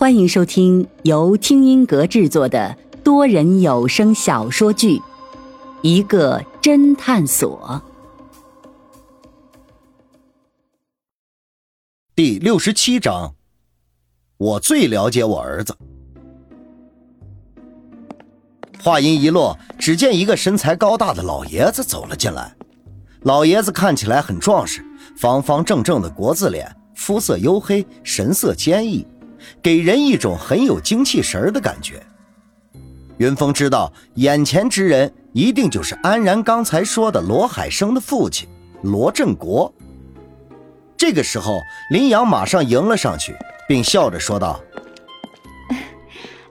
欢迎收听由听音阁制作的多人有声小说剧《一个侦探所》第六十七章。我最了解我儿子。话音一落，只见一个身材高大的老爷子走了进来。老爷子看起来很壮实，方方正正的国字脸，肤色黝黑，神色坚毅。给人一种很有精气神的感觉。云峰知道，眼前之人一定就是安然刚才说的罗海生的父亲罗振国。这个时候，林阳马上迎了上去，并笑着说道：“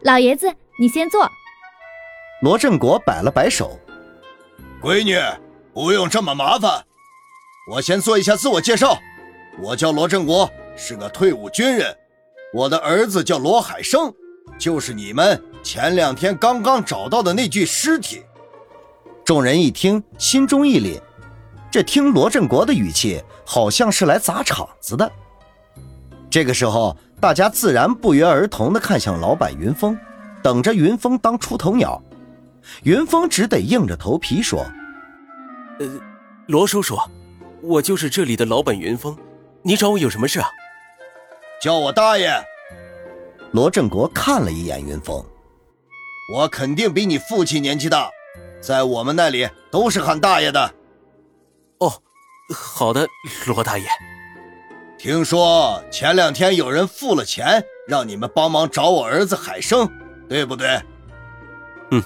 老爷子，你先坐。”罗振国摆了摆手：“闺女，不用这么麻烦，我先做一下自我介绍。我叫罗振国，是个退伍军人。”我的儿子叫罗海生，就是你们前两天刚刚找到的那具尸体。众人一听，心中一凛，这听罗振国的语气，好像是来砸场子的。这个时候，大家自然不约而同地看向老板云峰，等着云峰当出头鸟。云峰只得硬着头皮说：“呃，罗叔叔，我就是这里的老板云峰，你找我有什么事啊？”叫我大爷。罗振国看了一眼云峰，我肯定比你父亲年纪大，在我们那里都是喊大爷的。哦，好的，罗大爷。听说前两天有人付了钱让你们帮忙找我儿子海生，对不对？嗯，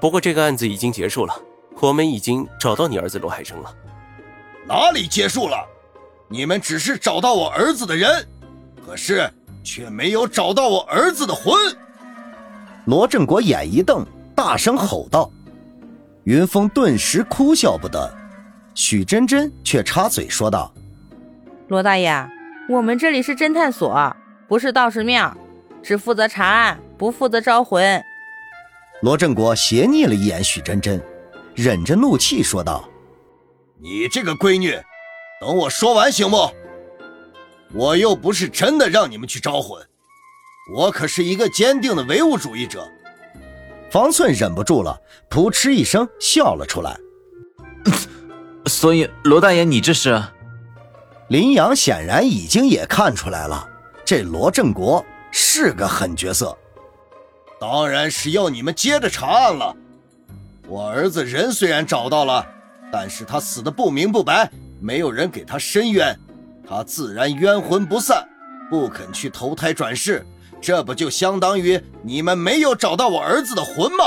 不过这个案子已经结束了，我们已经找到你儿子罗海生了。哪里结束了？你们只是找到我儿子的人。可是却没有找到我儿子的魂。罗振国眼一瞪，大声吼道：“云峰顿时哭笑不得。”许真真却插嘴说道：“罗大爷，我们这里是侦探所，不是道士庙，只负责查案，不负责招魂。”罗振国斜睨了一眼许真真，忍着怒气说道：“你这个闺女，等我说完行不？”我又不是真的让你们去招魂，我可是一个坚定的唯物主义者。方寸忍不住了，扑哧一声笑了出来。所以罗大爷，你这是？林阳显然已经也看出来了，这罗振国是个狠角色。当然是要你们接着查案了。我儿子人虽然找到了，但是他死的不明不白，没有人给他伸冤。他自然冤魂不散，不肯去投胎转世，这不就相当于你们没有找到我儿子的魂吗？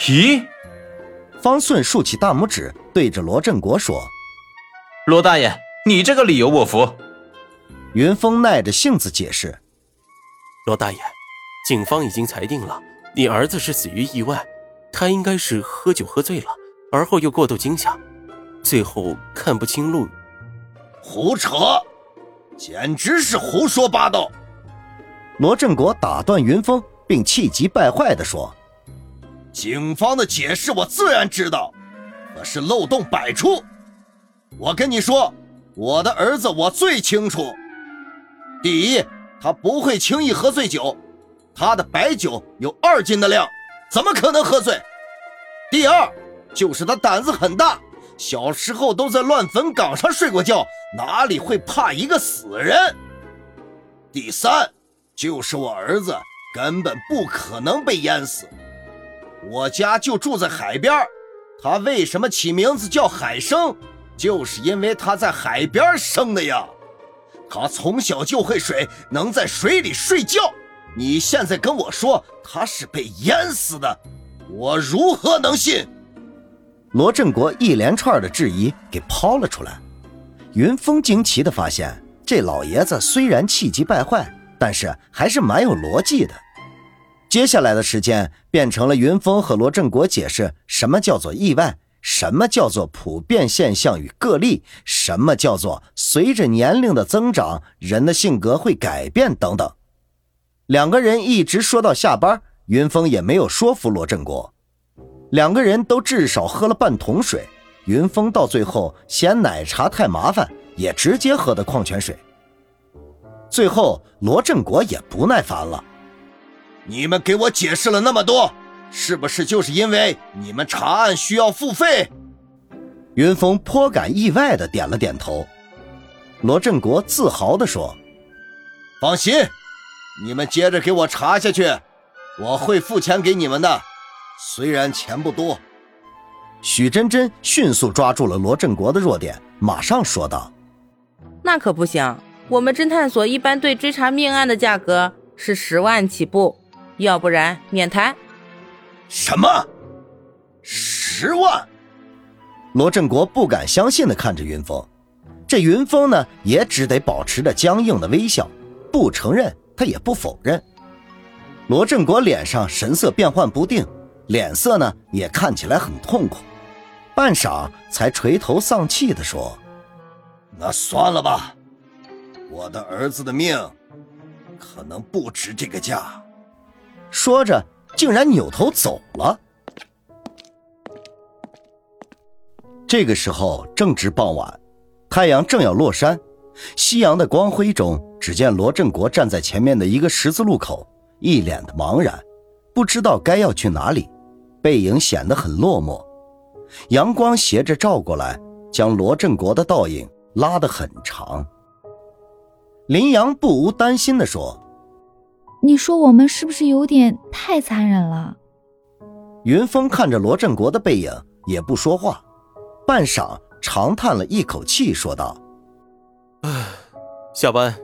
咦，方顺竖起大拇指，对着罗振国说：“罗大爷，你这个理由我服。”云峰耐着性子解释：“罗大爷，警方已经裁定了，你儿子是死于意外，他应该是喝酒喝醉了，而后又过度惊吓，最后看不清路。”胡扯，简直是胡说八道！罗振国打断云峰，并气急败坏地说：“警方的解释我自然知道，可是漏洞百出。我跟你说，我的儿子我最清楚。第一，他不会轻易喝醉酒，他的白酒有二斤的量，怎么可能喝醉？第二，就是他胆子很大。”小时候都在乱坟岗上睡过觉，哪里会怕一个死人？第三，就是我儿子根本不可能被淹死。我家就住在海边，他为什么起名字叫海生？就是因为他在海边生的呀。他从小就会水，能在水里睡觉。你现在跟我说他是被淹死的，我如何能信？罗振国一连串的质疑给抛了出来，云峰惊奇地发现，这老爷子虽然气急败坏，但是还是蛮有逻辑的。接下来的时间变成了云峰和罗振国解释什么叫做意外，什么叫做普遍现象与个例，什么叫做随着年龄的增长，人的性格会改变等等。两个人一直说到下班，云峰也没有说服罗振国。两个人都至少喝了半桶水，云峰到最后嫌奶茶太麻烦，也直接喝的矿泉水。最后，罗振国也不耐烦了：“你们给我解释了那么多，是不是就是因为你们查案需要付费？”云峰颇感意外的点了点头。罗振国自豪地说：“放心，你们接着给我查下去，我会付钱给你们的，虽然钱不多。”许真真迅速抓住了罗振国的弱点，马上说道：“那可不行，我们侦探所一般对追查命案的价格是十万起步，要不然免谈。”什么？十万？罗振国不敢相信的看着云峰。这云峰呢，也只得保持着僵硬的微笑，不承认，他也不否认。罗振国脸上神色变幻不定，脸色呢也看起来很痛苦，半晌才垂头丧气地说：“那算了吧，我的儿子的命可能不值这个价。”说着，竟然扭头走了。这个时候正值傍晚。太阳正要落山，夕阳的光辉中，只见罗振国站在前面的一个十字路口，一脸的茫然，不知道该要去哪里，背影显得很落寞。阳光斜着照过来，将罗振国的倒影拉得很长。林阳不无担心地说：“你说我们是不是有点太残忍了？”云峰看着罗振国的背影，也不说话，半晌。长叹了一口气，说道：“唉，下班。”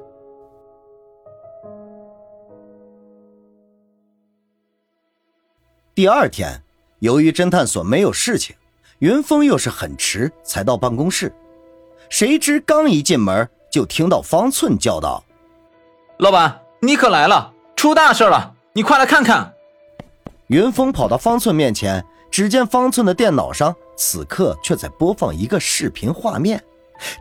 第二天，由于侦探所没有事情，云峰又是很迟才到办公室。谁知刚一进门，就听到方寸叫道：“老板，你可来了，出大事了！你快来看看！”云峰跑到方寸面前，只见方寸的电脑上。此刻却在播放一个视频画面，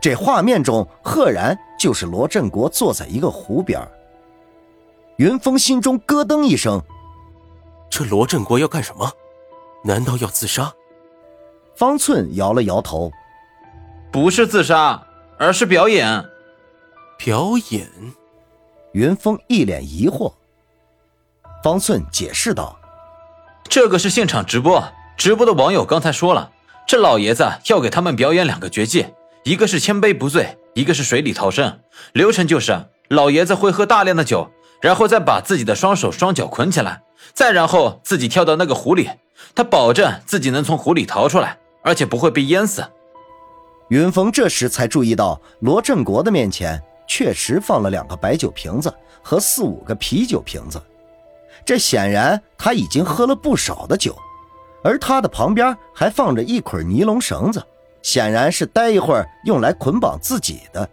这画面中赫然就是罗振国坐在一个湖边。云峰心中咯噔一声，这罗振国要干什么？难道要自杀？方寸摇了摇头，不是自杀，而是表演。表演？云峰一脸疑惑。方寸解释道：“这个是现场直播，直播的网友刚才说了。”这老爷子要给他们表演两个绝技，一个是千杯不醉，一个是水里逃生。流程就是，老爷子会喝大量的酒，然后再把自己的双手双脚捆起来，再然后自己跳到那个湖里，他保证自己能从湖里逃出来，而且不会被淹死。云峰这时才注意到，罗振国的面前确实放了两个白酒瓶子和四五个啤酒瓶子，这显然他已经喝了不少的酒。而他的旁边还放着一捆尼龙绳子，显然是待一会儿用来捆绑自己的。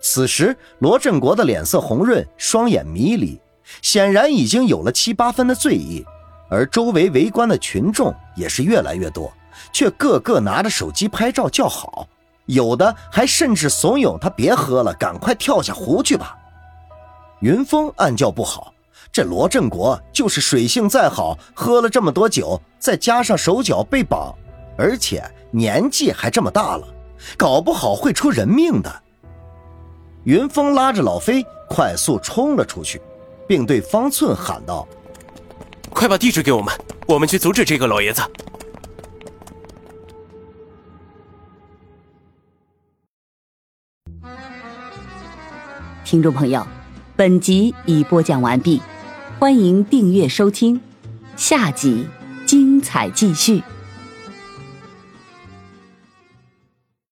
此时，罗振国的脸色红润，双眼迷离，显然已经有了七八分的醉意。而周围围观的群众也是越来越多，却个个拿着手机拍照叫好，有的还甚至怂恿他别喝了，赶快跳下湖去吧。云峰暗叫不好。这罗振国就是水性再好，喝了这么多酒，再加上手脚被绑，而且年纪还这么大了，搞不好会出人命的。云峰拉着老飞快速冲了出去，并对方寸喊道：“快把地址给我们，我们去阻止这个老爷子。”听众朋友，本集已播讲完毕。欢迎订阅收听，下集精彩继续。